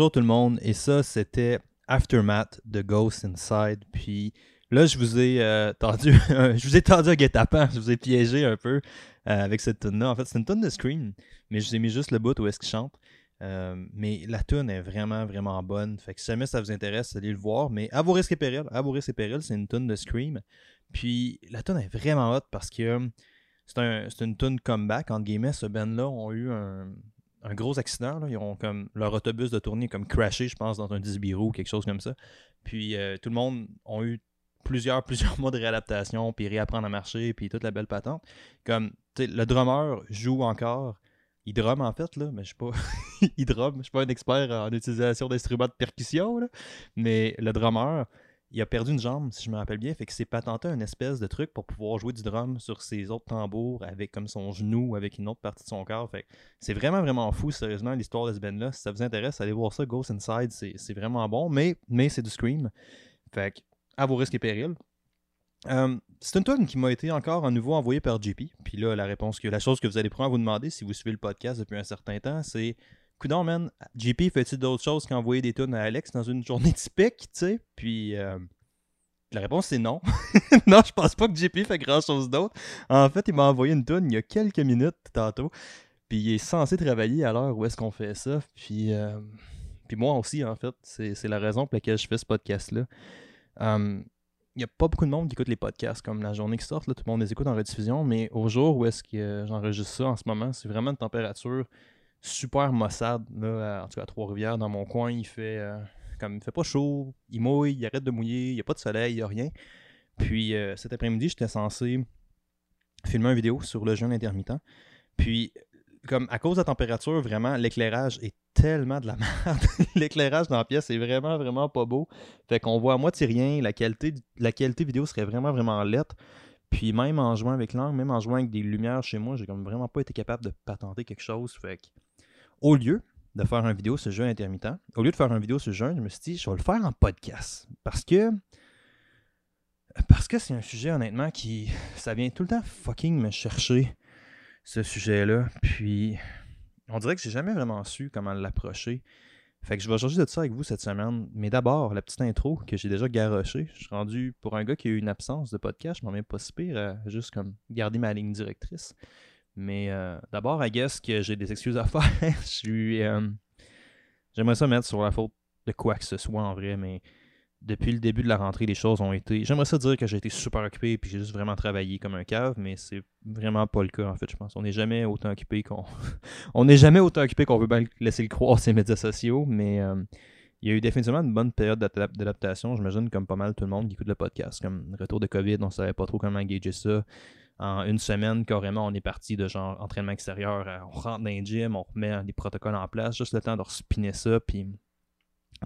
Bonjour tout le monde, et ça c'était Aftermath de Ghost Inside. Puis là, je vous ai euh, tendu, je vous ai tendu un guet-apens, je vous ai piégé un peu euh, avec cette tune là En fait, c'est une tune de Scream, mais je vous ai mis juste le bout où est-ce qu'il chante. Euh, mais la tune est vraiment, vraiment bonne. Fait que si jamais ça vous intéresse, allez le voir. Mais à vos risques et périls, à vos risques et périls, c'est une tune de Scream. Puis la tune est vraiment hot parce que c'est un, une tune comeback. Entre guillemets, ce band-là ont eu un, gros accident. Ils ont comme leur autobus de tournée comme crashé, je pense, dans un Disbiro ou quelque chose comme ça. Puis euh, tout le monde a eu plusieurs, plusieurs mois de réadaptation, puis réapprendre à marcher, puis toute la belle patente. Comme le drummer joue encore il drum en fait, là, mais je suis pas. il drum, je suis pas un expert en utilisation d'instruments de percussion, là, mais le drummer, il a perdu une jambe, si je me rappelle bien, fait que s'est patenté un espèce de truc pour pouvoir jouer du drum sur ses autres tambours avec comme son genou, avec une autre partie de son corps. Fait c'est vraiment, vraiment fou, sérieusement, l'histoire de ce band-là. Si ça vous intéresse, allez voir ça, Ghost Inside, c'est vraiment bon, mais, mais c'est du Scream. Fait que, à vos risques et périls. Euh, c'est une tonne qui m'a été encore à nouveau envoyée par JP. Puis là, la réponse que la chose que vous allez prendre à vous demander si vous suivez le podcast depuis un certain temps, c'est Coudon, man, JP fait-il d'autres choses qu'envoyer des tonnes à Alex dans une journée typique, tu sais? Puis euh, la réponse c'est non. non, je pense pas que JP fait grand chose d'autre. En fait, il m'a envoyé une tonne il y a quelques minutes tantôt. Puis il est censé travailler à l'heure où est-ce qu'on fait ça. Puis, euh, puis moi aussi, en fait, c'est la raison pour laquelle je fais ce podcast-là il n'y a pas beaucoup de monde qui écoute les podcasts comme la journée qui sort. Là, tout le monde les écoute en rediffusion. Mais au jour où est-ce que j'enregistre ça en ce moment, c'est vraiment une température super maussade. Là, en tout cas, à Trois-Rivières, dans mon coin, il fait euh, comme il fait pas chaud, il mouille, il arrête de mouiller, il n'y a pas de soleil, il n'y a rien. Puis euh, cet après-midi, j'étais censé filmer une vidéo sur le jeûne intermittent. Puis comme à cause de la température, vraiment, l'éclairage est tellement de la merde. l'éclairage dans la pièce est vraiment, vraiment pas beau. Fait qu'on voit à moitié rien. La qualité, la vidéo serait vraiment, vraiment lettre. Puis même en jouant avec l'angle, même en jouant avec des lumières chez moi, j'ai comme vraiment pas été capable de patenter quelque chose. Fait que, au lieu de faire une vidéo sur le jeu intermittent, au lieu de faire une vidéo sur le jeu, je me suis dit, je vais le faire en podcast. Parce que. Parce que c'est un sujet, honnêtement, qui. Ça vient tout le temps fucking me chercher ce sujet-là. Puis, on dirait que j'ai jamais vraiment su comment l'approcher. Fait que je vais changer de ça avec vous cette semaine. Mais d'abord, la petite intro que j'ai déjà garoché. Je suis rendu pour un gars qui a eu une absence de podcast, je m'en viens pas si pire juste comme garder ma ligne directrice. Mais euh, d'abord, I guess que j'ai des excuses à faire. je. Euh, j'aimerais ça mettre sur la faute de quoi que ce soit en vrai, mais depuis le début de la rentrée, les choses ont été. J'aimerais ça dire que j'ai été super occupé puis j'ai juste vraiment travaillé comme un cave, mais c'est vraiment pas le cas en fait, je pense. On n'est jamais autant occupé qu'on. on n'est jamais autant occupé qu'on veut laisser le croire ces médias sociaux, mais euh, il y a eu définitivement une bonne période d'adaptation, j'imagine, comme pas mal tout le monde qui écoute le podcast. Comme retour de COVID, on savait pas trop comment engager ça. En une semaine, carrément, on est parti de genre entraînement extérieur, on rentre dans un gym, on remet des protocoles en place, juste le temps de respiner ça, puis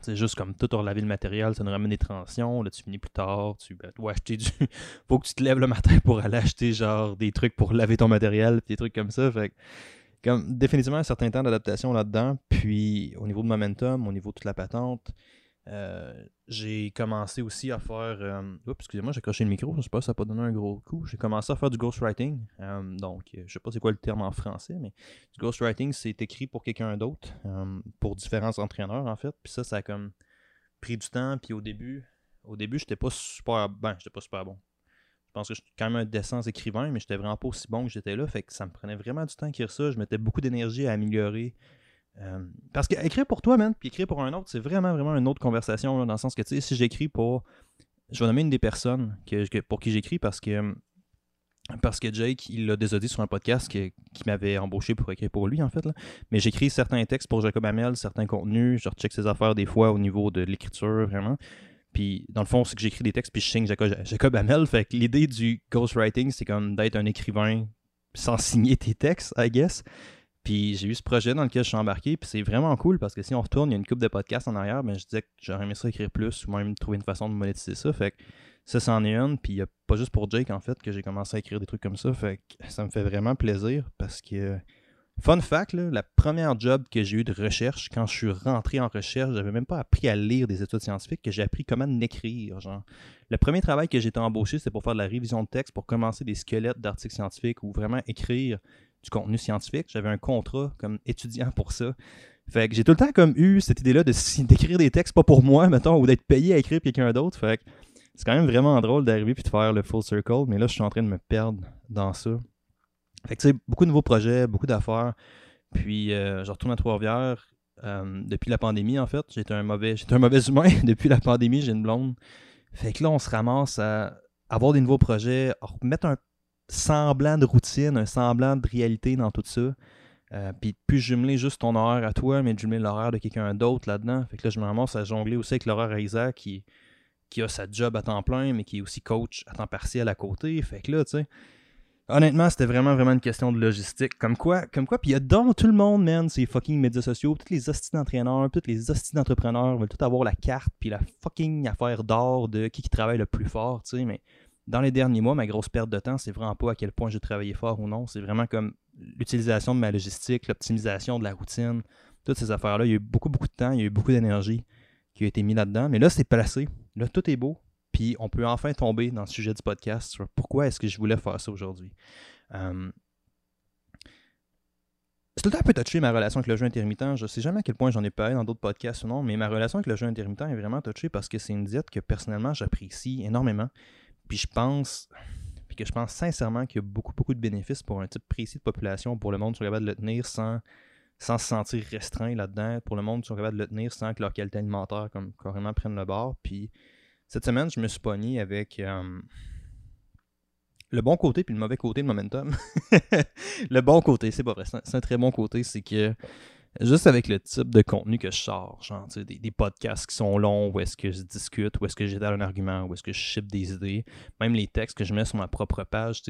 c'est juste comme tout relaver le matériel, ça nous ramène des tensions. Là, tu finis plus tard, tu ben, dois acheter du. Faut que tu te lèves le matin pour aller acheter genre des trucs pour laver ton matériel, des trucs comme ça. Fait comme définitivement un certain temps d'adaptation là-dedans. Puis au niveau de momentum, au niveau de toute la patente, euh, j'ai commencé aussi à faire. Euh, oups, excusez-moi, j'ai accroché le micro, je sais pas si ça n'a pas donné un gros coup. J'ai commencé à faire du ghostwriting. Euh, donc, je sais pas c'est quoi le terme en français, mais du ghostwriting, c'est écrit pour quelqu'un d'autre, pour différents entraîneurs en fait. Puis ça, ça a comme pris du temps. Puis au début, au début, j'étais pas super. Ben, j'étais pas super bon. Je pense que je suis quand même un décent écrivain, mais j'étais vraiment pas aussi bon que j'étais là. Fait que ça me prenait vraiment du temps à écrire ça. Je mettais beaucoup d'énergie à améliorer euh, parce qu'écrire pour toi, man, puis écrire pour un autre, c'est vraiment, vraiment une autre conversation, dans le sens que, tu sais, si j'écris pour... Je vais nommer une des personnes que, pour qui j'écris parce que parce que Jake, il l'a déjà dit sur un podcast qui, m'avait embauché pour écrire pour lui, en fait. Mais j'écris certains textes pour Jacob Hamel, certains contenus, je recheck ses affaires des fois au niveau de l'écriture, vraiment. Puis, dans le fond, c'est que j'écris des textes, puis je signe Jacob, Jacob Hamel. Fait que l'idée du ghostwriting, c'est comme d'être un écrivain sans signer tes textes, I guess. Puis j'ai eu ce projet dans lequel je suis embarqué, puis c'est vraiment cool parce que si on retourne, il y a une coupe de podcasts en arrière, ben je disais que j'aurais aimé ça écrire plus ou même trouver une façon de monétiser ça. Fait que ça, c'en est une, puis pas juste pour Jake en fait que j'ai commencé à écrire des trucs comme ça. Fait que ça me fait vraiment plaisir parce que. Fun fact, la première job que j'ai eu de recherche, quand je suis rentré en recherche, j'avais même pas appris à lire des études scientifiques, que j'ai appris comment écrire. Genre. Le premier travail que j'ai été embauché, c'était pour faire de la révision de texte, pour commencer des squelettes d'articles scientifiques ou vraiment écrire du contenu scientifique. J'avais un contrat comme étudiant pour ça. Fait que j'ai tout le temps comme eu cette idée-là de d'écrire des textes pas pour moi, mettons, ou d'être payé à écrire quelqu'un d'autre. Fait que c'est quand même vraiment drôle d'arriver puis de faire le full circle, mais là, je suis en train de me perdre dans ça. Fait que tu sais, beaucoup de nouveaux projets, beaucoup d'affaires. Puis euh, je retourne à Trois-Rivières euh, depuis la pandémie, en fait. J'étais un mauvais, j'étais un mauvais humain. depuis la pandémie, j'ai une blonde. Fait que là, on se ramasse à avoir des nouveaux projets, à remettre un semblant de routine, un semblant de réalité dans tout ça. Euh, puis plus jumeler juste ton horaire à toi, mais jumeler l'horaire de quelqu'un d'autre là-dedans. Fait que là, je me ramasse à jongler aussi avec l'horaire à Isaac qui, qui a sa job à temps plein, mais qui est aussi coach à temps partiel à côté. Fait que là, tu sais, honnêtement, c'était vraiment, vraiment une question de logistique. Comme quoi, comme quoi, puis il y a dans tout le monde, man, ces fucking médias sociaux, tous les hosties d'entraîneurs, tous les hosties d'entrepreneurs veulent tout avoir la carte, puis la fucking affaire d'or de qui, qui travaille le plus fort, tu sais, mais dans les derniers mois, ma grosse perte de temps, c'est vraiment pas à quel point j'ai travaillé fort ou non. C'est vraiment comme l'utilisation de ma logistique, l'optimisation de la routine, toutes ces affaires-là. Il y a eu beaucoup, beaucoup de temps, il y a eu beaucoup d'énergie qui a été mis là-dedans. Mais là, c'est placé. Là, tout est beau. Puis on peut enfin tomber dans le sujet du podcast sur pourquoi est-ce que je voulais faire ça aujourd'hui. Euh, c'est tout temps un peu touché ma relation avec le jeu intermittent. Je sais jamais à quel point j'en ai parlé dans d'autres podcasts ou non, mais ma relation avec le jeu intermittent est vraiment touchée parce que c'est une diète que personnellement j'apprécie énormément. Puis je pense, puis que je pense sincèrement qu'il y a beaucoup, beaucoup de bénéfices pour un type précis de population, pour le monde qui sont capables de le tenir sans, sans se sentir restreint là-dedans, pour le monde qui sont capables de le tenir sans que leur qualité alimentaire comme carrément prenne le bord. Puis cette semaine, je me suis pogné avec euh, le bon côté puis le mauvais côté de Momentum. le bon côté, c'est pas vrai, c'est un, très bon côté, c'est que juste avec le type de contenu que je sors, genre des, des, podcasts qui sont longs, où est-ce que je discute, où est-ce que j'étale un argument, où est-ce que je ship des idées, même les textes que je mets sur ma propre page,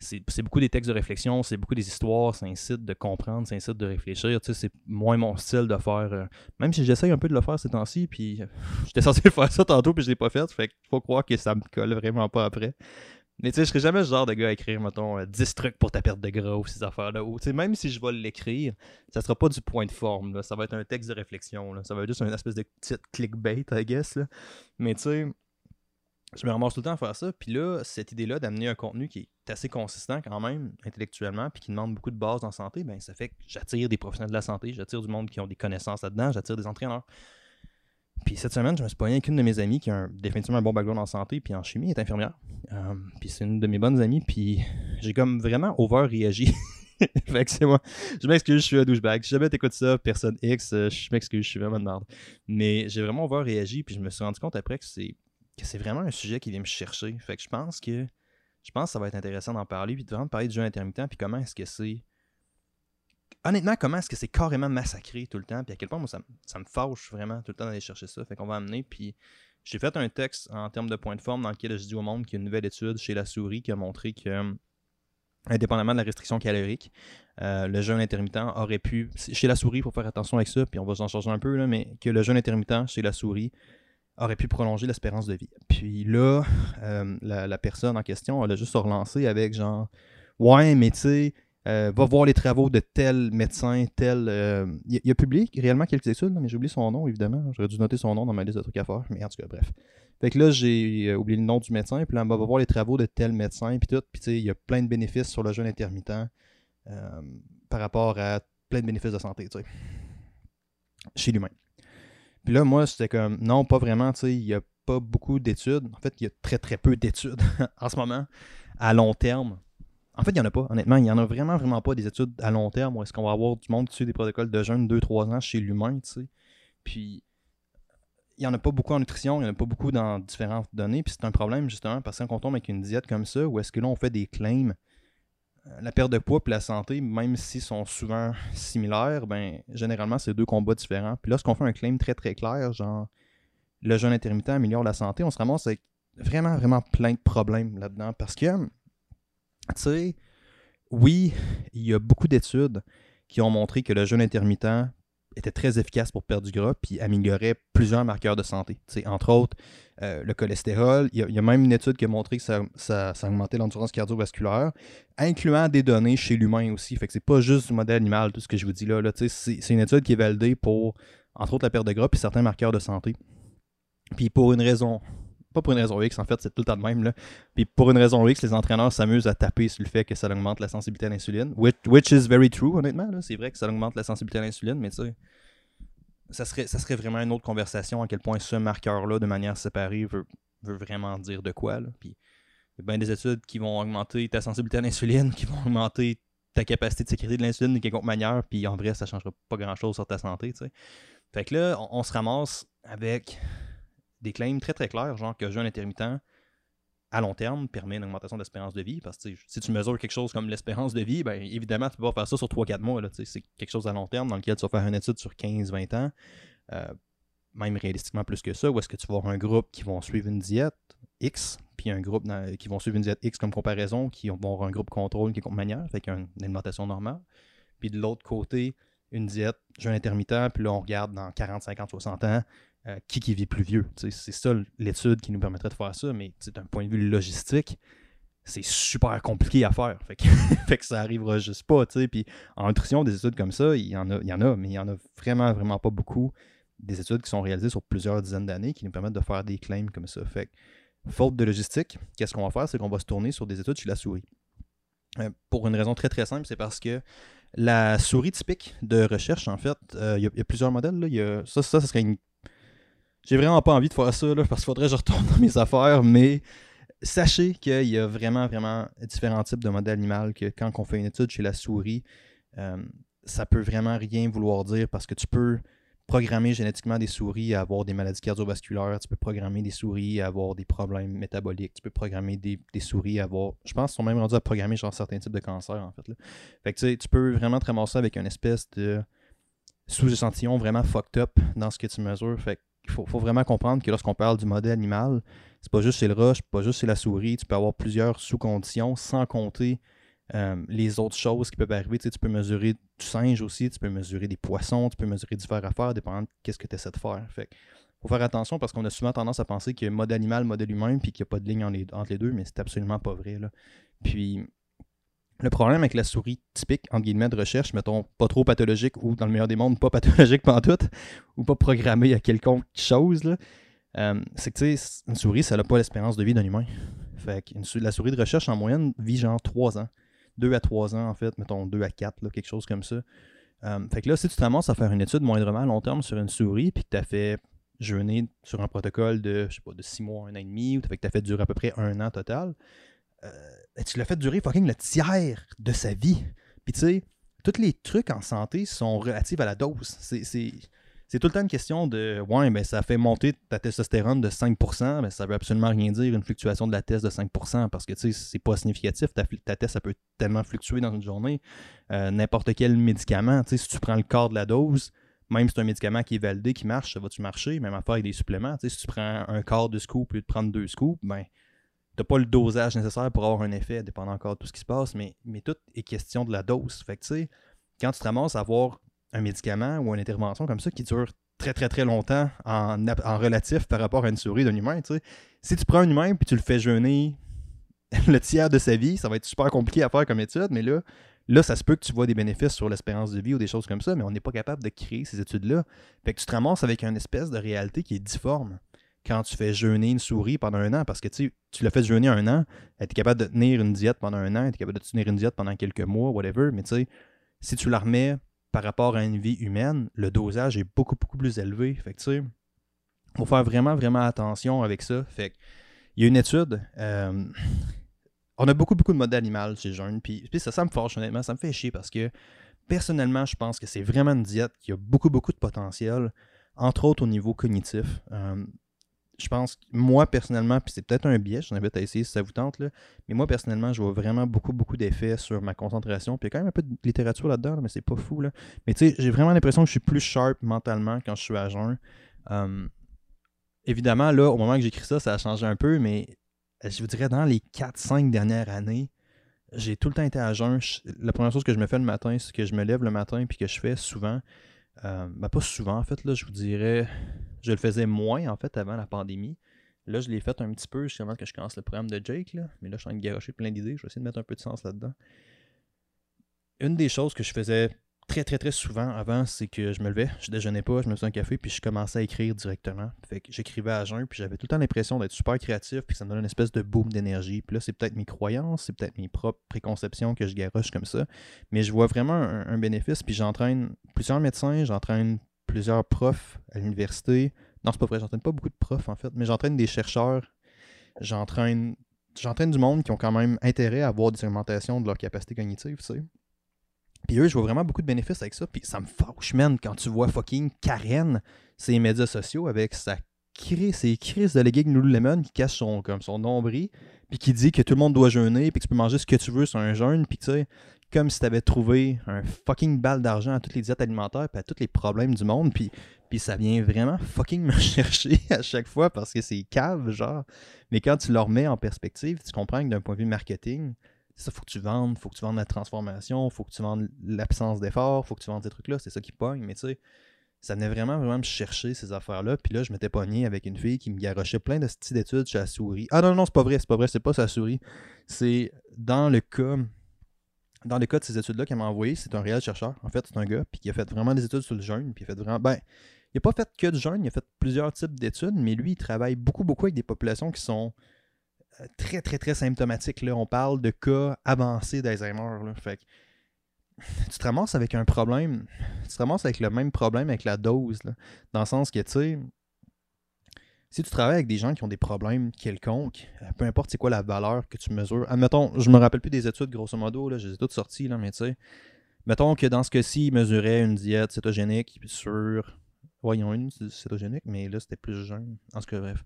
c'est beaucoup des textes de réflexion, c'est beaucoup des histoires, un site de comprendre, un site de réfléchir, c'est moins mon style de faire, euh, même si j'essaye un peu de le faire ces temps-ci, puis j'étais censé faire ça tantôt, puis je l'ai pas fait, fait faut croire que ça me colle vraiment pas après. Mais tu sais, je serais jamais ce genre de gars à écrire, mettons, 10 euh, trucs pour ta perte de gras ou ces affaires-là. Ou, même si je vais l'écrire, ça sera pas du point de forme. Là. Ça va être un texte de réflexion. Là. Ça va être juste une espèce de petite clickbait, I guess. Là. Mais tu sais, je me ramasse tout le temps à faire ça. Puis là, cette idée-là d'amener un contenu qui est assez consistant quand même, intellectuellement, puis qui demande beaucoup de bases en santé, ben ça fait que j'attire des professionnels de la santé, j'attire du monde qui ont des connaissances là-dedans, j'attire des entraîneurs. Puis cette semaine, je me suis pogné avec une de mes amies qui a définitivement un bon background en santé puis en chimie, elle est infirmière. Euh, puis c'est une de mes bonnes amies, puis j'ai comme vraiment over réagi. fait que c'est moi. Je m'excuse, je suis un douchebag. Si jamais t'écoutes ça, personne X, euh, je m'excuse, je suis vraiment de merde. Mais j'ai vraiment over réagi, puis je me suis rendu compte après que c'est que c'est vraiment un sujet qui vient me chercher. Fait que je pense que je pense que ça va être intéressant d'en parler, puis de vraiment parler du jeu intermittent, puis comment est-ce que c'est honnêtement, comment est-ce que c'est carrément massacré tout le temps, puis à quel point moi, ça, me fâche vraiment tout le temps d'aller chercher ça. Fait qu'on va amener, puis j'ai fait un texte en termes de point de forme dans lequel je dis au monde qu'il y a une nouvelle étude chez la souris qui a montré que, indépendamment de la restriction calorique, euh, le jeûne intermittent aurait pu, chez la souris, pour faire attention avec ça, puis on va s'en changer un peu, là, mais que le jeûne intermittent chez la souris aurait pu prolonger l'espérance de vie. Puis là, euh, la, la, personne en question, elle a juste relancé avec genre, ouais, mais tu sais, euh, va voir les travaux de tel médecin, tel. Euh, il, a publié réellement quelques études, mais j'ai oublié son nom, évidemment. J'aurais dû noter son nom dans ma liste de trucs à faire, mais en tout cas, bref. Fait que là, j'ai euh, oublié le nom du médecin, puis là, on va voir les travaux de tel médecin, puis tout. Puis tu sais, il y a plein de bénéfices sur le jeûne intermittent par rapport à plein de bénéfices de santé, tu sais, chez l'humain. Puis là, moi, c'était comme, non, pas vraiment, tu sais, il n'y a pas beaucoup d'études. En fait, il y a très, très peu d'études en ce moment à long terme en fait, il n'y en a pas, honnêtement. Il n'y en a vraiment, vraiment pas des études à long terme où est-ce qu'on va avoir du monde qui des protocoles de jeûne 2-3 ans chez l'humain, tu sais. Puis, il n'y en a pas beaucoup en nutrition, il n'y en a pas beaucoup dans différentes données. Puis c'est un problème, justement, parce qu'on tombe avec une diète comme ça, où est-ce que là, on fait des claims, euh, la perte de poids et la santé, même s'ils sont souvent similaires, ben généralement, c'est deux combats différents. Puis lorsqu'on fait un claim très, très clair, genre, le jeûne intermittent améliore la santé, on se ramasse avec vraiment, vraiment plein de problèmes là-dedans. Parce que tu sais, oui, il y a beaucoup d'études qui ont montré que le jeûne intermittent était très efficace pour perdre du gras puis améliorait plusieurs marqueurs de santé. entre autres, euh, le cholestérol. Il y, a, même une étude qui a montré que ça, ça, augmentait l'endurance cardiovasculaire, incluant des données chez l'humain aussi. Fait que c'est pas juste du modèle animal, tout ce que je vous dis là. là c'est une étude qui est validée pour, entre autres, la perte de gras puis certains marqueurs de santé. Puis pour une raison pas pour une raison X, en fait, c'est tout le temps de même. Là. Puis pour une raison X, les entraîneurs s'amusent à taper sur le fait que ça augmente la sensibilité à l'insuline. Which, which, is very true, honnêtement. C'est vrai que ça augmente la sensibilité à l'insuline, mais tu sais, ça serait, ça serait vraiment une autre conversation à quel point ce marqueur-là, de manière séparée, veut, veut vraiment dire de quoi. Là. Puis il y a bien des études qui vont augmenter ta sensibilité à l'insuline, qui vont augmenter ta capacité de sécréter de l'insuline de quelque manière, puis en vrai, ça ne changera pas grand-chose sur ta santé. sais. Fait que là, on, se ramasse avec des claims très très clairs, genre que jeûne intermittent à long terme permet une augmentation de l'espérance de vie. Parce que si tu mesures quelque chose comme l'espérance de vie, ben évidemment, tu peux pas faire ça sur 3-4 mois. C'est quelque chose à long terme dans lequel tu vas faire une étude sur 15-20 ans. Euh, même réalistiquement plus que ça, ou est-ce que tu vas avoir un groupe qui vont suivre une diète X, puis un groupe qui vont suivre une diète X comme comparaison, qui vont avoir un groupe contrôle qui est manière, avec une alimentation normale. Puis de l'autre côté, une diète jeûne intermittent, puis là on regarde dans 40, 50, 60 ans, euh, qui qui vit plus vieux. C'est ça l'étude qui nous permettrait de faire ça, mais d'un point de vue logistique, c'est super compliqué à faire. Fait que, ça arrivera juste pas. Puis en nutrition, des études comme ça, il y, en a, il y en a, mais il y en a vraiment, vraiment pas beaucoup. Des études qui sont réalisées sur plusieurs dizaines d'années qui nous permettent de faire des claims comme ça. Fait que, faute de logistique, qu'est-ce qu'on va faire? C'est qu'on va se tourner sur des études chez la souris. Euh, pour une raison très très simple, c'est parce que la souris typique de recherche, en fait, euh, il y, a plusieurs modèles. Là. Y a, ça, ça, ça serait une j'ai vraiment pas envie de faire ça, là, parce qu'il faudrait que je retourne dans mes affaires, mais sachez qu'il y a vraiment, vraiment différents types de modèles animaux, que quand on fait une étude chez la souris, euh, ça peut vraiment rien vouloir dire parce que tu peux programmer génétiquement des souris à avoir des maladies cardiovasculaires, tu peux programmer des souris à avoir des problèmes métaboliques, tu peux programmer des, souris à avoir. Je pense qu'ils sont même rendus à programmer genre certains types de cancers en fait. Là. Fait que tu peux vraiment te ramasser avec une espèce de sous-échantillon vraiment fucked up dans ce que tu mesures. Fait il faut, vraiment comprendre que lorsqu'on parle du modèle animal, c'est pas juste chez le roche, pas juste chez la souris, tu peux avoir plusieurs sous-conditions sans compter euh, les autres choses qui peuvent arriver. Tu, sais, tu peux mesurer du singe aussi, tu peux mesurer des poissons, tu peux mesurer divers affaires, dépendant de qu'est-ce que tu essaies de faire. Fait faut faire attention parce qu'on a souvent tendance à penser qu'il y a modèle animal, modèle humain, puis qu'il n'y a pas de ligne entre les deux, mais c'est absolument pas vrai. Là. Puis le problème avec la souris typique, entre guillemets, de recherche, mettons, pas trop pathologique ou dans le meilleur des mondes, pas pathologique tout, ou pas programmée à quelconque chose, euh, c'est que une souris, ça n'a pas l'espérance de vie d'un humain. Fait que la souris de recherche, en moyenne, vit genre 3 ans. 2 à 3 ans, en fait, mettons 2 à 4, quelque chose comme ça. Euh, fait que là, si tu te ramasses à faire une étude moindrement à long terme sur une souris, puis que tu as fait jeûner sur un protocole de, je sais pas, de 6 mois, un an et demi, ou que tu as fait durer à peu près un an total, euh, tu l'as fait durer fucking le tiers de sa vie. Puis tu sais, tous les trucs en santé sont relatifs à la dose. C'est tout le temps une question de ouais, mais ça fait monter ta testostérone de 5%, mais ça veut absolument rien dire une fluctuation de la test de 5% parce que tu sais, c'est pas significatif. Ta, ta test, ça peut tellement fluctuer dans une journée. Euh, n'importe quel médicament, tu sais, si tu prends le quart de la dose, même si c'est un médicament qui est validé, qui marche, ça va-tu marcher? Même affaire avec des suppléments. Tu sais, si tu prends un quart de scoop au lieu de prendre deux scoops, ben t'as pas le dosage nécessaire pour avoir un effet, dépendant encore de tout ce qui se passe, mais, mais tout est question de la dose. Fait que, tu sais, quand tu te ramasses à avoir un médicament ou une intervention comme ça qui dure très très très longtemps en, en relatif par rapport à une souris d'un humain, tu sais, si tu prends un humain puis tu le fais jeûner le tiers de sa vie, ça va être super compliqué à faire comme étude, mais là, là, ça se peut que tu vois des bénéfices sur l'espérance de vie ou des choses comme ça, mais on n'est pas capable de créer ces études-là. Fait que tu te ramasses avec une espèce de réalité qui est difforme quand tu fais jeûner une souris pendant un an, parce que tu l'as fait jeûner un an, elle est capable de tenir une diète pendant un an, elle est capable de tenir une diète pendant quelques mois, whatever, mais tu sais, si tu la remets par rapport à une vie humaine, le dosage est beaucoup, beaucoup plus élevé. Fait que tu sais, faut faire vraiment, vraiment attention avec ça. Fait il y a une étude, euh, on a beaucoup, beaucoup de modèles animaux chez jeunes, puis, puis ça, ça me fâche honnêtement, ça me fait chier parce que personnellement, je pense que c'est vraiment une diète qui a beaucoup, beaucoup de potentiel, entre autres au niveau cognitif. Euh, je pense, moi personnellement, puis c'est peut-être un biais, j'en invite à essayer si ça vous tente, là, mais moi personnellement, je vois vraiment beaucoup, beaucoup d'effets sur ma concentration. Puis il y a quand même un peu de littérature là-dedans, mais c'est pas fou. Là. Mais tu sais, j'ai vraiment l'impression que je suis plus sharp mentalement quand je suis à jeun. Hum, évidemment, là, au moment que j'écris ça, ça a changé un peu, mais je vous dirais dans les 4-5 dernières années, j'ai tout le temps été à jeun. la première chose que je me fais le matin, c'est que je me lève le matin puis que je fais souvent. Euh, ben pas souvent en fait, là, je vous dirais je le faisais moins, en fait, avant la pandémie. Là, je l'ai fait un petit peu justement que je commence le programme de Jake. Là. Mais là, je suis en train de garocher plein d'idées. Je vais essayer de mettre un peu de sens là-dedans. Une des choses que je faisais très, très, très souvent avant, c'est que je me levais, je déjeunais pas, je me faisais un café, puis je commençais à écrire directement. Fait que j'écrivais à jeun, puis j'avais tout le temps l'impression d'être super créatif, puis ça me donnait une espèce de boom d'énergie. Puis là, c'est peut-être mes croyances, c'est peut-être mes propres préconceptions que je garoche comme ça. Mais je vois vraiment un, bénéfice, puis j'entraîne plusieurs médecins, j'entraîne plusieurs profs à l'université. Non, c'est pas vrai, j'entraîne pas beaucoup de profs en fait, mais j'entraîne des chercheurs, j'entraîne j'entraîne du monde qui ont quand même intérêt à avoir des augmentations de leur capacité cognitive, tu sais. Puis eux, je vois vraiment beaucoup de bénéfices avec ça. Puis ça me fâche, man, quand tu vois fucking Karen, ses médias sociaux avec sa crise, ses crises de leggings Lululemon qui cache son, comme son nombril, puis qui dit que tout le monde doit jeûner, puis que tu peux manger ce que tu veux sur un jeûne, puis tu sais, comme si tu avais trouvé un fucking balle d'argent à toutes les diètes alimentaires, puis à tous les problèmes du monde, puis, puis ça vient vraiment fucking me chercher à chaque fois parce que c'est cave, genre. Mais quand tu le remets en perspective, tu comprends que d'un point de vue marketing, ça, faut que tu vendes, faut que tu vendes la transformation, faut que tu vendes l'absence d'effort, faut que tu vendes ces trucs-là, c'est ça qui pogne, mais tu sais, ça venait vraiment, vraiment me chercher ces affaires-là. Puis là, je m'étais pogné avec une fille qui me garochait plein de styles d'études chez la souris. Ah non, non, c'est pas vrai, c'est pas vrai, c'est pas sa souris. C'est dans le cas. Dans le cas de ces études-là qu'elle m'a envoyé, c'est un réel chercheur. En fait, c'est un gars puis qui a fait vraiment des études sur le jeûne, puis il a fait vraiment. Ben, il n'a pas fait que du jeûne, il a fait plusieurs types d'études, mais lui, il travaille beaucoup, beaucoup avec des populations qui sont très, très, très symptomatique. Là. On parle de cas avancés d'Alzheimer. Fait tu te ramasses avec un problème, tu te ramasses avec le même problème avec la dose, dans le sens que, tu sais, si tu travailles avec des gens qui ont des problèmes quelconques, euh, peu importe c'est quoi la valeur que tu mesures, admettons, je me rappelle plus des études, grosso modo, là, je les ai toutes sorties, là, mais tu sais, mettons que dans ce cas-ci, ils mesuraient une diète cétogénique sur, voyons une cétogénique, mais là, c'était plus jeune, en ce que bref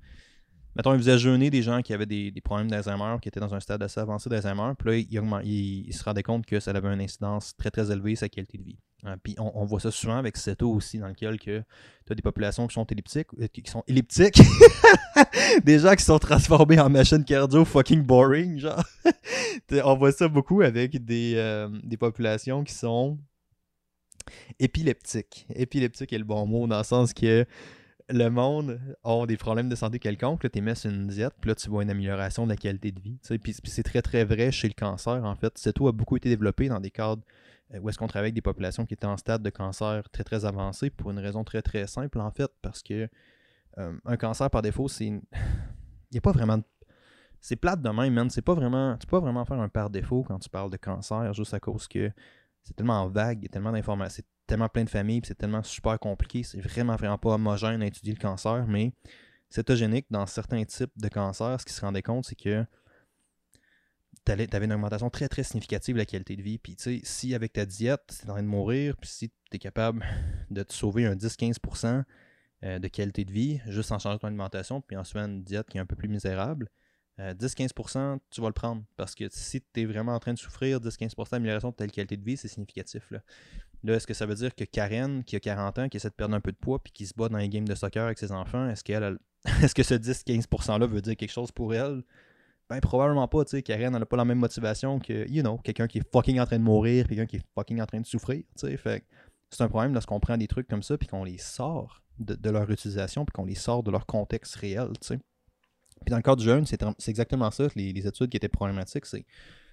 mettons, il faisait jeûner des gens qui avaient des, problèmes d'Alzheimer, qui étaient dans un stade assez avancé d'Alzheimer, puis là, il, se rendait compte que ça avait une incidence très très élevée sa qualité de vie. Euh, puis on, voit ça souvent avec CETO aussi, dans lequel tu as des populations qui sont elliptiques, euh, qui sont elliptiques, des gens qui sont transformés en machines cardio fucking boring, genre. on voit ça beaucoup avec des, euh, des populations qui sont épileptiques. Épileptique est le bon mot dans le sens que le monde a des problèmes de santé quelconques, tu mets une diète, puis là, tu vois une amélioration de la qualité de vie. Puis, c'est très, très vrai chez le cancer, en fait. tout a beaucoup été développé dans des cadres euh, où est-ce qu'on travaille avec des populations qui étaient en stade de cancer très, très avancé pour une raison très, très simple, en fait, parce que euh, un cancer, par défaut, c'est... Il n'y a pas vraiment... C'est plate de même, man. C'est pas vraiment... Tu peux vraiment faire un par défaut quand tu parles de cancer, juste à cause que c'est tellement vague, il y a tellement d'informations, tellement plein de familles, c'est tellement super compliqué. C'est vraiment, vraiment pas homogène à étudier le cancer, mais cétogénique, dans certains types de cancers, ce qui se rendait compte, c'est que tu avais une augmentation très, très significative de la qualité de vie. Puis, tu sais, si avec ta diète, tu es en train de mourir, puis si tu es capable de te sauver un 10-15% euh, de qualité de vie, juste en changeant ton alimentation, puis ensuite une diète qui est un peu plus misérable, 10-15%, euh, tu vas le prendre. Parce que si tu es vraiment en train de souffrir, 10-15% d'amélioration de ta qualité de vie, c'est significatif. Là. Là, est-ce que ça veut dire que Karen, qui a 40 ans, qui essaie de perdre un peu de poids, puis qui se bat dans les games de soccer avec ses enfants, est-ce qu'elle est-ce que ce 10-15%-là veut dire quelque chose pour elle? Ben, probablement pas, tu sais. Karen, elle n'a pas la même motivation que, you know, quelqu'un qui est fucking en train de mourir, quelqu'un qui est fucking en train de souffrir, tu sais. Fait c'est un problème lorsqu'on prend des trucs comme ça, puis qu'on les sort de, leur utilisation, puis qu'on les sort de leur contexte réel, tu sais. Puis dans le cas du jeûne, c'est, exactement ça, les, les études qui étaient problématiques, c'est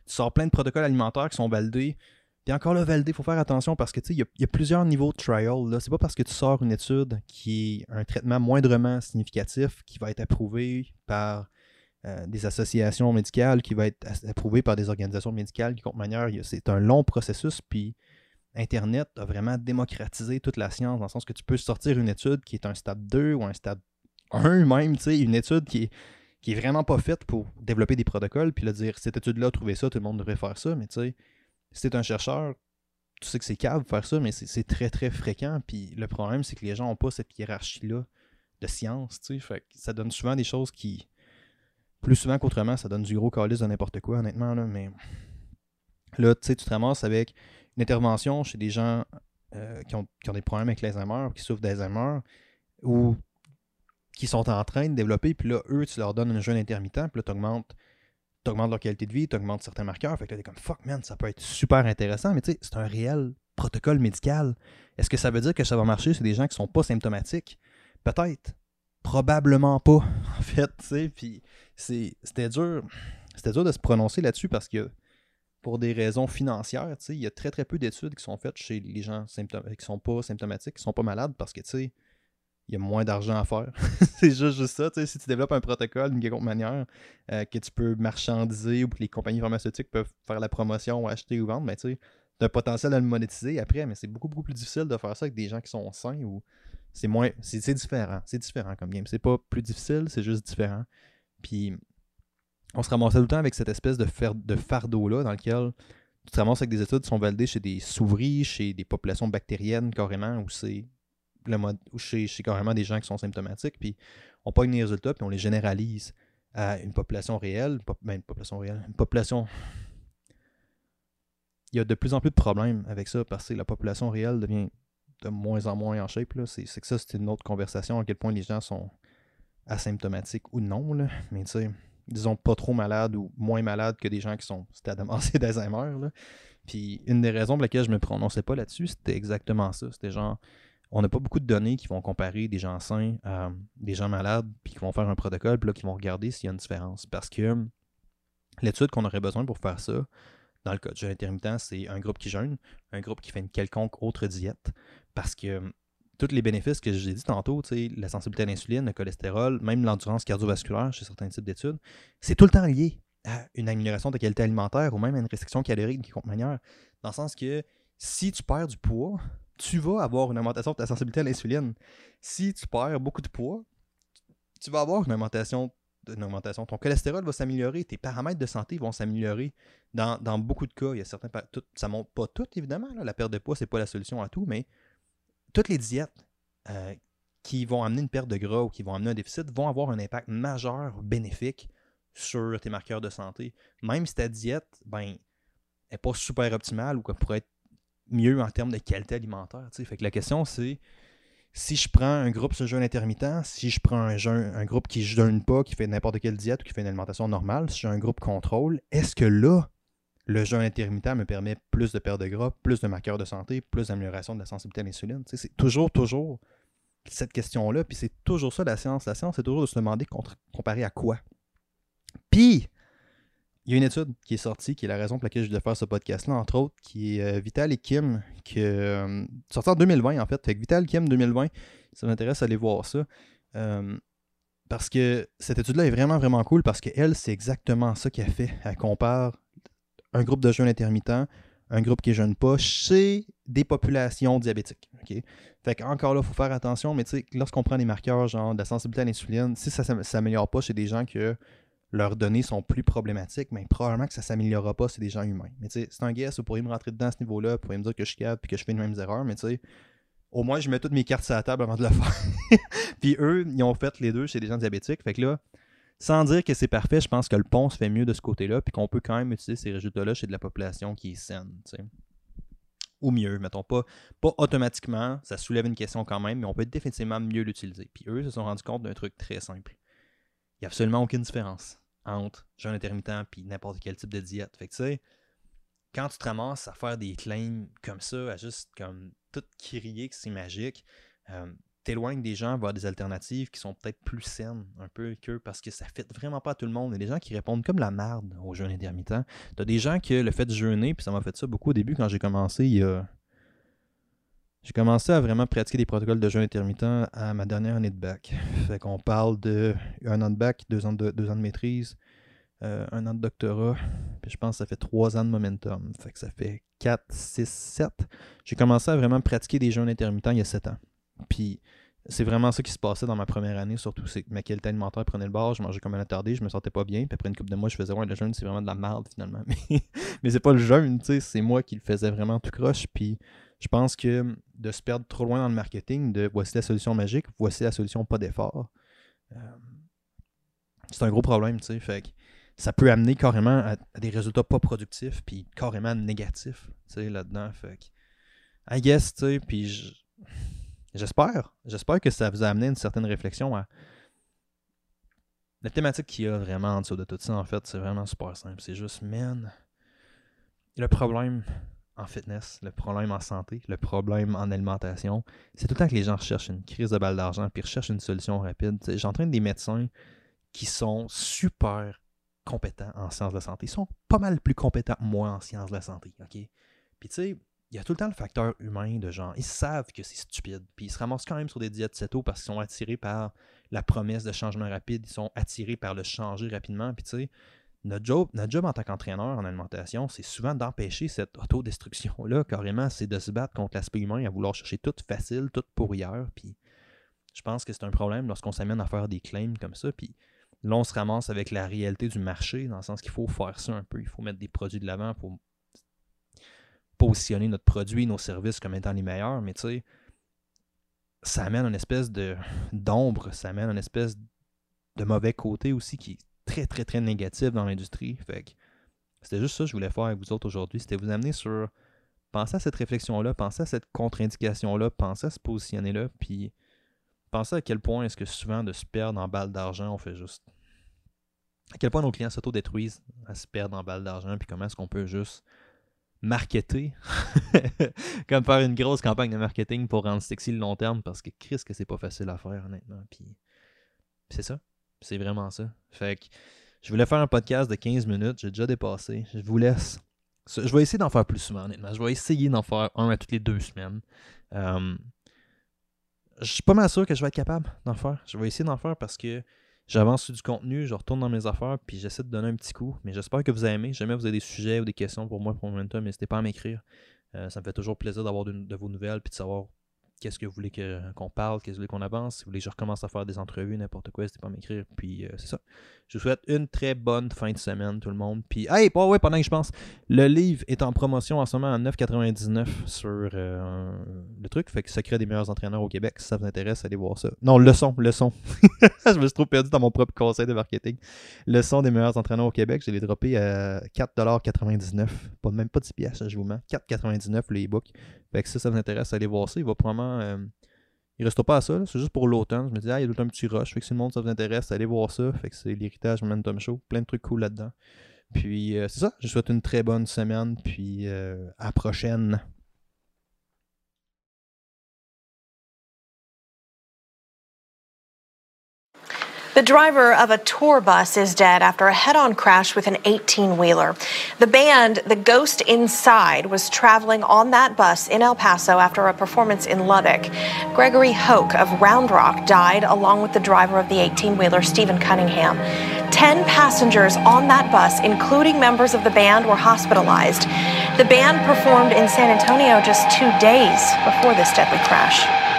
tu sors plein de protocoles alimentaires qui sont validés, puis encore là, validé, il faut faire attention parce que tu sais, il y, a plusieurs niveaux de trial. Là. C'est pas parce que tu sors une étude qui est un traitement moindrement significatif qui va être approuvé par euh, des associations médicales, qui va être approuvé par des organisations médicales, qui, de manière, c'est un long processus. Puis Internet a vraiment démocratisé toute la science, dans le sens que tu peux sortir une étude qui est un stade 2 ou un stade 1 même, tu sais, une étude qui est, qui est vraiment pas faite pour développer des protocoles, puis là, dire cette étude-là a trouvé ça, tout le monde devrait faire ça, mais tu sais si t'es un chercheur, tu sais que c'est cave faire ça, mais c'est très très fréquent. Puis le problème, c'est que les gens n'ont pas cette hiérarchie-là de science, tu sais. Ça donne souvent des choses qui, plus souvent qu'autrement, ça donne du gros calice de n'importe quoi, honnêtement, là. Mais là, tu sais, tu te ramasses avec une intervention chez des gens euh, qui, ont, des problèmes avec l'Alzheimer, qui souffrent d'Alzheimer, ou qui sont en train de développer, puis là, eux, tu leur donnes un jeûne intermittent, puis là, tu augmentes t'augmentes leur qualité de vie, t'augmentes certains marqueurs. Fait que là, t'es comme fuck man, ça peut être super intéressant, mais tu sais, c'est un réel protocole médical. Est-ce que ça veut dire que ça va marcher sur des gens qui sont pas symptomatiques? Peut-être. Probablement pas, en fait, tu sais. Puis c'était dur. C'était dur de se prononcer là-dessus parce que pour des raisons financières. Il y a très très peu d'études qui sont faites chez les gens qui sont pas symptomatiques, qui sont pas malades parce que tu sais, il y a moins d'argent à faire. c'est juste, juste ça. Si tu développes un protocole d'une quelconque manière euh, que tu peux marchandiser ou que les compagnies pharmaceutiques peuvent faire la promotion, acheter ou vendre, mais tu as un potentiel à le monétiser après, mais c'est beaucoup, beaucoup plus difficile de faire ça avec des gens qui sont sains ou c'est moins. C'est différent. C'est différent comme game. C'est pas plus difficile, c'est juste différent. Puis on se ramassait tout le temps avec cette espèce de, de fardeau-là dans lequel tu te ramasses avec des études qui sont validées chez des souris, chez des populations bactériennes carrément, où c'est le mode où chez, carrément des gens qui sont symptomatiques, puis on pogne les résultats, puis on les généralise à une population réelle, ben, une population réelle, une population. Il y a de plus en plus de problèmes avec ça parce que la population réelle devient de moins en moins en shape. C'est que ça, c'est une autre conversation à quel point les gens sont asymptomatiques ou non. Là. Mais tu sais, disons pas trop malades ou moins malades que des gens qui sont stade avancé d'Alzheimer. Puis une des raisons pour lesquelles je me prononçais pas là-dessus, c'était exactement ça. C'était genre, on n'a pas beaucoup de données qui vont comparer des gens sains à des gens malades, puis qui vont faire un protocole, puis là, qui vont regarder s'il y a une différence. Parce que l'étude qu'on aurait besoin pour faire ça, dans le cas de jeûne intermittent, c'est un groupe qui jeûne, un groupe qui fait une quelconque autre diète, parce que tous les bénéfices que j'ai dit tantôt, la sensibilité à l'insuline, le cholestérol, même l'endurance cardiovasculaire chez certains types d'études, c'est tout le temps lié à une amélioration de qualité alimentaire ou même à une restriction calorique de quelque manière. Dans le sens que si tu perds du poids, tu vas avoir une augmentation de ta sensibilité à l'insuline. Si tu perds beaucoup de poids, tu vas avoir une augmentation, une. Ton cholestérol va s'améliorer, tes paramètres de santé vont s'améliorer. Dans, beaucoup de cas, il y a certains. Ça monte pas tout, évidemment. la perte de poids, c'est pas la solution à tout, mais toutes les diètes euh, qui vont amener une perte de gras ou qui vont amener un déficit vont avoir un impact majeur, bénéfique sur tes marqueurs de santé. Même si ta diète, ben, n'est pas super optimale ou qu'elle pourrait être mieux en termes de qualité alimentaire. Fait que la question, c'est si je prends un groupe sur jeûne intermittent, si je prends un, jeûne, un groupe qui ne jeûne pas, qui fait n'importe quelle diète ou qui fait une alimentation normale, si j'ai un groupe contrôle, est-ce que là, le jeûne intermittent me permet plus de perte de gras, plus de marqueurs de santé, plus d'amélioration de la sensibilité à l'insuline? C'est toujours, toujours cette question-là, puis c'est toujours ça la science. La science, c'est toujours de se demander comparé à quoi. Puis, il y a une étude qui est sortie, qui est la raison pour laquelle je voulais faire ce podcast-là, entre autres, qui est euh, Vital et Kim, qui euh, en 2020 en fait. Fait que Vital Kim 2020, ça m'intéresse d'aller voir ça. Euh, parce que cette étude-là est vraiment, vraiment cool parce qu'elle, c'est exactement ça qu'elle fait. Elle compare un groupe de jeunes intermittents, un groupe qui ne jeûne pas chez des populations diabétiques. OK? Fait qu'encore là, il faut faire attention, mais lorsqu'on prend des marqueurs genre de la sensibilité à l'insuline, si ça ne s'améliore pas chez des gens que leurs données sont plus problématiques, mais probablement que ça ne s'améliorera pas chez des gens humains. Mais tu sais, c'est un guess, vous pourriez me rentrer dedans à ce niveau-là, vous pourriez me dire que je suis capable et que je fais les mêmes erreurs, mais tu sais, au moins je mets toutes mes cartes sur la table avant de le faire. puis eux, ils ont fait les deux chez des gens diabétiques. Fait que là, sans dire que c'est parfait, je pense que le pont se fait mieux de ce côté-là, puis qu'on peut quand même utiliser ces résultats-là chez de la population qui est saine. sais. Ou mieux, mettons pas, pas automatiquement, ça soulève une question quand même, mais on peut définitivement mieux l'utiliser. Puis eux se sont rendus compte d'un truc très simple. N'y a absolument aucune différence entre jeûne intermittent puis n'importe quel type de diète. Fait que tu sais, quand tu te ramasses à faire des claims comme ça, à juste comme tout crier que c'est magique, euh, t'éloignes des gens vers des alternatives qui sont peut-être plus saines un peu que parce que ça fait vraiment pas à tout le monde. Il y a des gens qui répondent comme la merde au jeûne intermittent. T'as des gens qui le fait de jeûner, puis ça m'a fait ça beaucoup au début quand j'ai commencé il y a j'ai commencé à vraiment pratiquer des protocoles de jeûne intermittent à ma dernière année de bac. Fait qu'on parle de un an de bac, deux ans de, deux ans de maîtrise, euh, un an de doctorat, puis je pense que ça fait trois ans de momentum. Fait que ça fait 4, 6, 7. J'ai commencé à vraiment pratiquer des jeûnes intermittents il y a 7 ans. Puis c'est vraiment ça qui se passait dans ma première année, surtout c'est que ma qualité alimentaire prenait le bord, je mangeais comme un attardé, je me sentais pas bien, puis après une couple de mois, je faisais ouais, le jeûne, c'est vraiment de la merde finalement. Mais, mais c'est pas le jeûne, tu sais, c'est moi qui le faisais vraiment tout croche, puis je pense que de se perdre trop loin dans le marketing, de voici la solution magique, voici la solution pas d'effort, euh, c'est un gros problème, tu sais. Fait que ça peut amener carrément à, des résultats pas productifs, puis carrément négatifs, tu sais, là-dedans. Fait que, I guess, tu sais, puis j'espère, j'espère que ça vous a amené une certaine réflexion à la thématique qu'il y a vraiment en dessous de tout ça, en fait, c'est vraiment super simple. C'est juste, man, le problème, en fitness, le problème en santé, le problème en alimentation, c'est tout le temps que les gens recherchent une crise de balle d'argent puis recherchent une solution rapide. J'entraîne des médecins qui sont super compétents en sciences de la santé. Ils sont pas mal plus compétents que moi en sciences de la santé, OK? Puis tu sais, il y a tout le temps le facteur humain de genre, ils savent que c'est stupide, puis ils se ramassent quand même sur des diètes céto parce qu'ils sont attirés par la promesse de changement rapide, ils sont attirés par le changer rapidement, puis tu sais, notre job, notre job en tant qu'entraîneur en alimentation, c'est souvent d'empêcher cette autodestruction-là, carrément, c'est de se battre contre l'aspect humain, à vouloir chercher tout facile, tout pour hier, puis je pense que c'est un problème lorsqu'on s'amène à faire des claims comme ça, puis là, on se ramasse avec la réalité du marché, dans le sens qu'il faut faire ça un peu, il faut mettre des produits de l'avant pour positionner notre produit, nos services comme étant les meilleurs, mais tu sais, ça amène une espèce de d'ombre, ça amène une espèce de mauvais côté aussi qui très, très, très négatif dans l'industrie. Fait que c'était juste ça que je voulais faire avec vous autres aujourd'hui. C'était vous amener sur pensez à cette réflexion-là, pensez à cette contre-indication-là, pensez à se positionner là, puis pensez à quel point est-ce que souvent de se perdre en balle d'argent, on fait juste. À quel point nos clients s'auto-détruisent à se perdre en balle d'argent, puis comment est-ce qu'on peut juste marketer, comme faire une grosse campagne de marketing pour rendre sexy le long terme, parce que Chris, que c'est pas facile à faire, honnêtement. Puis, c'est ça. C'est vraiment ça. Fait que je voulais faire un podcast de 15 minutes, j'ai déjà dépassé. Je vous laisse. Je vais essayer d'en faire plus souvent, honnêtement. Je vais essayer d'en faire un à toutes les deux semaines. Euh, je suis pas mal sûr que je vais être capable d'en faire. Je vais essayer d'en faire parce que j'avance sur du contenu, je retourne dans mes affaires, puis j'essaie de donner un petit coup. Mais j'espère que vous avez aimé. jamais vous avez des sujets ou des questions pour moi pour Momentum, n'hésitez pas à m'écrire. Euh, ça me fait toujours plaisir d'avoir de, vos nouvelles puis de savoir qu'est-ce que vous voulez qu'on parle, qu'est-ce que vous voulez qu'on avance. Si vous voulez que je recommence à faire des entrevues, n'importe quoi, n'hésitez pas à m'écrire. Puis euh, c'est ça. Je vous souhaite une très bonne fin de semaine, tout le monde. Puis, hey, ouais, pendant que je pense, le livre est en promotion en ce moment à 9,99 sur euh, le truc. Fait que Secret des meilleurs entraîneurs au Québec. Si ça vous intéresse, allez voir ça. Non, le son, le son. je me suis trop perdu dans mon propre conseil de marketing. Le son des meilleurs entraîneurs au Québec, je l'ai droppé à 4,99$. Pas, même pas 10$, pièces, je vous mens. 4,99$ le e-book. Fait que si ça vous intéresse, allez voir ça. Il va probablement. Euh, il reste pas à ça, c'est juste pour l'automne. Je me dis, ah, il y a tout un petit rush. Fait que si le monde ça vous intéresse, allez voir ça. Fait que c'est l'héritage Momentum Show. Plein de trucs cool là-dedans. Puis euh, c'est ça. Je vous souhaite une très bonne semaine. Puis euh, à prochaine. The driver of a tour bus is dead after a head on crash with an 18 wheeler. The band, The Ghost Inside, was traveling on that bus in El Paso after a performance in Lubbock. Gregory Hoke of Round Rock died along with the driver of the 18 wheeler, Stephen Cunningham. Ten passengers on that bus, including members of the band, were hospitalized. The band performed in San Antonio just two days before this deadly crash.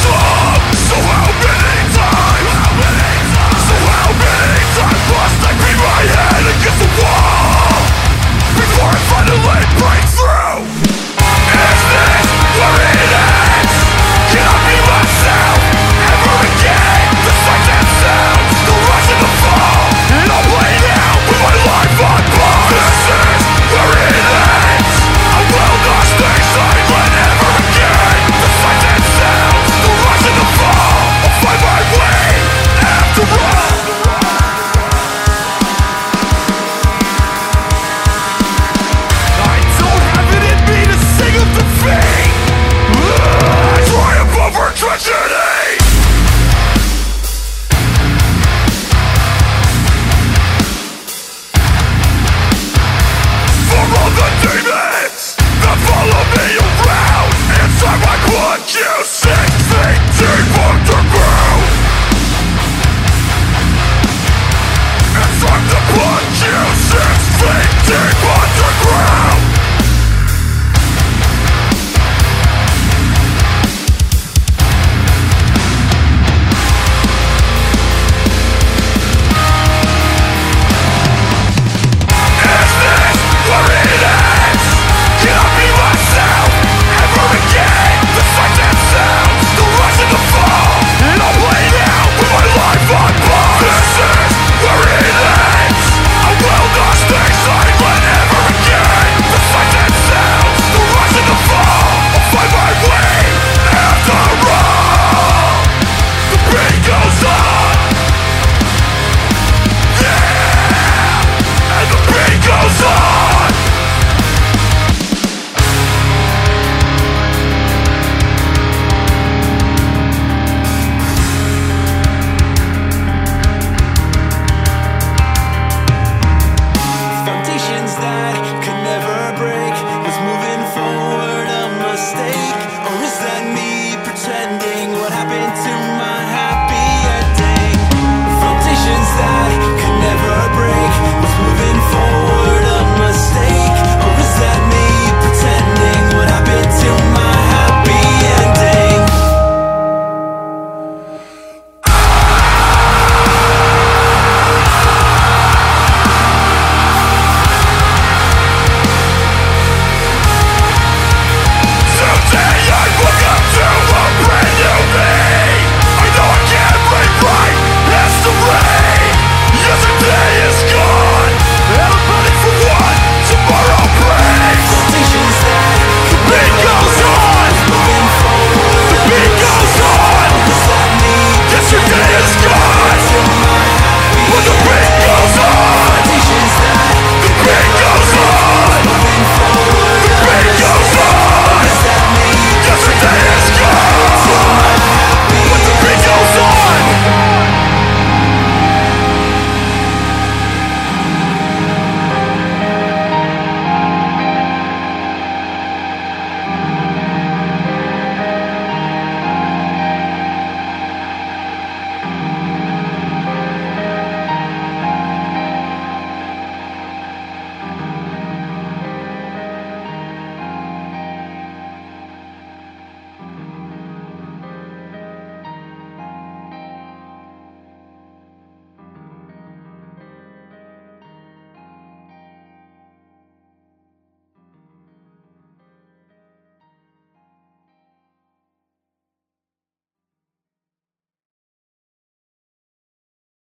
Fuck!